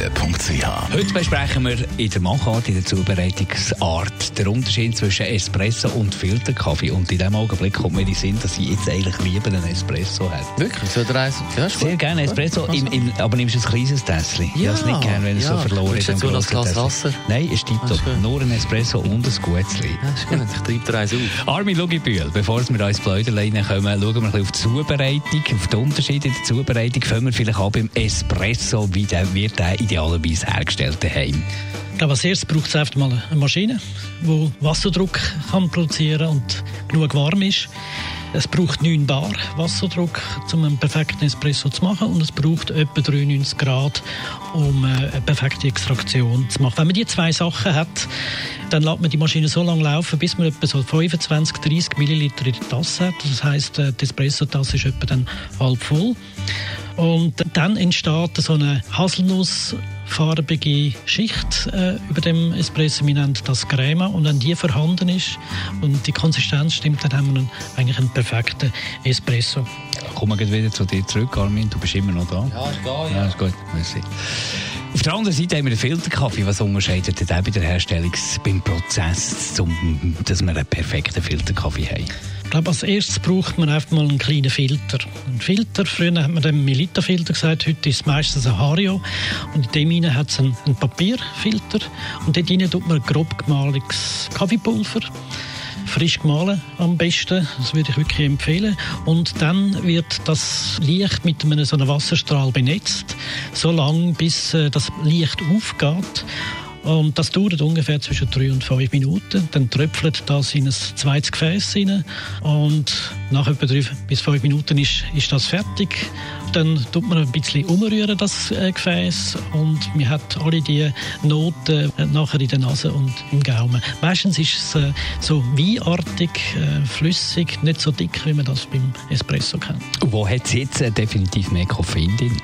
www.kaffeezentrale.ch Heute besprechen wir in der Machart, in der Zubereitungsart, den Unterschied zwischen Espresso und Filterkaffee. Und in dem Augenblick kommt mir in den Sinn, dass ich jetzt eigentlich lieber einen Espresso hätte. Wirklich? So drei, ja, Sehr gerne Espresso, in, in, aber nimmst du ein kleines Tässchen? ich Ja, habe es nicht gerne, wenn es ja. so verloren Willst ist. du im noch ein grossen Glas. Wasser? Nein, Ah, tiptop. ist gut. Nur ein Espresso und ein Gutzli. Ja, ist gut. Ich treibe dir eins auf. Armin Lugibühl, bevor wir ins Pläuderlein kommen, schauen wir ein bisschen auf die Zubereitung, auf die Unterschiede in der Zubereitung. Fangen wir vielleicht an beim Espresso, wie der, wird der idealerweise hergestellt daheim. Ich als erstes braucht es einfach mal eine Maschine, die Wasserdruck kann produzieren und genug warm ist. Es braucht 9 Bar Wasserdruck, um einen perfekten Espresso zu machen. Und es braucht etwa 93 Grad, um äh, eine perfekte Extraktion zu machen. Wenn man die zwei Sachen hat, dann lässt man die Maschine so lange laufen, bis man etwa so 25, 30 Milliliter in der Tasse hat. Das heisst, äh, die Espresso-Tasse ist etwa dann halb voll. Und dann entsteht so eine Haselnussfarbige Schicht äh, über dem Espresso. Wir nennen das Crema. Und wenn die vorhanden ist und die Konsistenz stimmt, dann haben wir einen, eigentlich einen perfekten Espresso. Kommen wir wieder zu dir zurück, Armin. Du bist immer noch da. Ja, ist geil, Ja, ist gut. Merci. Auf der anderen Seite haben wir den Filterkaffee. Was unterscheidet der bei der Herstellung, beim Prozess, zum, dass wir einen perfekten Filterkaffee haben? Ich glaube, als erstes braucht man einfach mal einen kleinen Filter. Ein Filter, früher hat man den Melita-Filter gesagt, heute ist es meistens ein Hario. Und in dem hinein hat es einen, einen Papierfilter. Und dort hinein tut man grob gemahlenes Kaffeepulver. Frisch gemahlen am besten, das würde ich wirklich empfehlen. Und dann wird das Licht mit einem so einem Wasserstrahl benetzt, so lange bis äh, das Licht aufgeht. Und das dauert ungefähr zwischen drei und fünf Minuten. Dann tröpfelt das in ein zweites Gefäß rein. Und nach etwa drei bis fünf Minuten ist, ist das fertig. Dann tut man ein bisschen umrühren, das äh, Gefäß. Und man hat alle die Noten äh, nachher in der Nase und im Gaumen. Meistens ist es äh, so weinartig, flüssig, nicht so dick, wie man das beim Espresso kennt. Wo hat es jetzt definitiv mehr Koffein drin?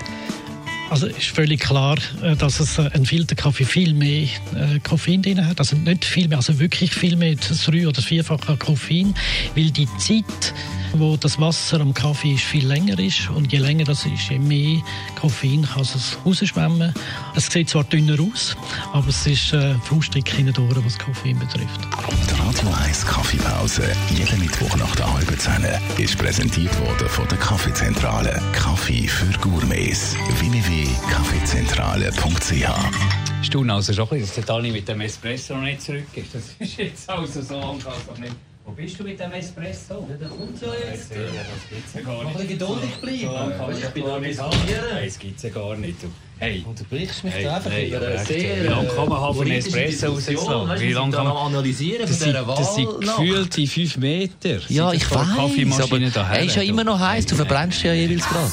Also ist völlig klar, äh, dass es äh, ein Filterkaffee viel mehr äh, Koffein drin hat. Also nicht viel mehr, also wirklich viel mehr, drei- oder vierfache Koffein, weil die Zeit, wo das Wasser am Kaffee ist, viel länger ist und je länger das ist, je mehr Koffein kann es rausschwemmen. Es sieht zwar dünner aus, aber es ist äh, faustdick hinten durch, was Koffein betrifft. Die Radio 1 Kaffeepause, jeden Mittwoch nach der halben Zehn, ist präsentiert worden von der Kaffeezentrale. Kaffee für Gourmets. www.kaffeezentrale.ch Staunen also schon ein bisschen, dass der Dani mit dem Espresso noch nicht zurück ist. Das ist jetzt also so lang, als nicht. Wo bist du mit dem Espresso? Ja, der kommt ja jetzt. Das gibt's ja gar nicht. Ein bisschen geduldig bleiben. So ich bin organisieren. Nein, das gibt es ja gar nicht. Du. Hey, Unterbrichst mich Hey, da einfach hey, über eine sehr... wie lange kann man haben, einen politische Espresso du, Wie lange kann man- analysieren das sind, Wahl das sind gefühlte 5 Meter. Ja, ich weiß, aber er ist ja du. immer noch heiß. Du verbrennst ja jeweils gerade.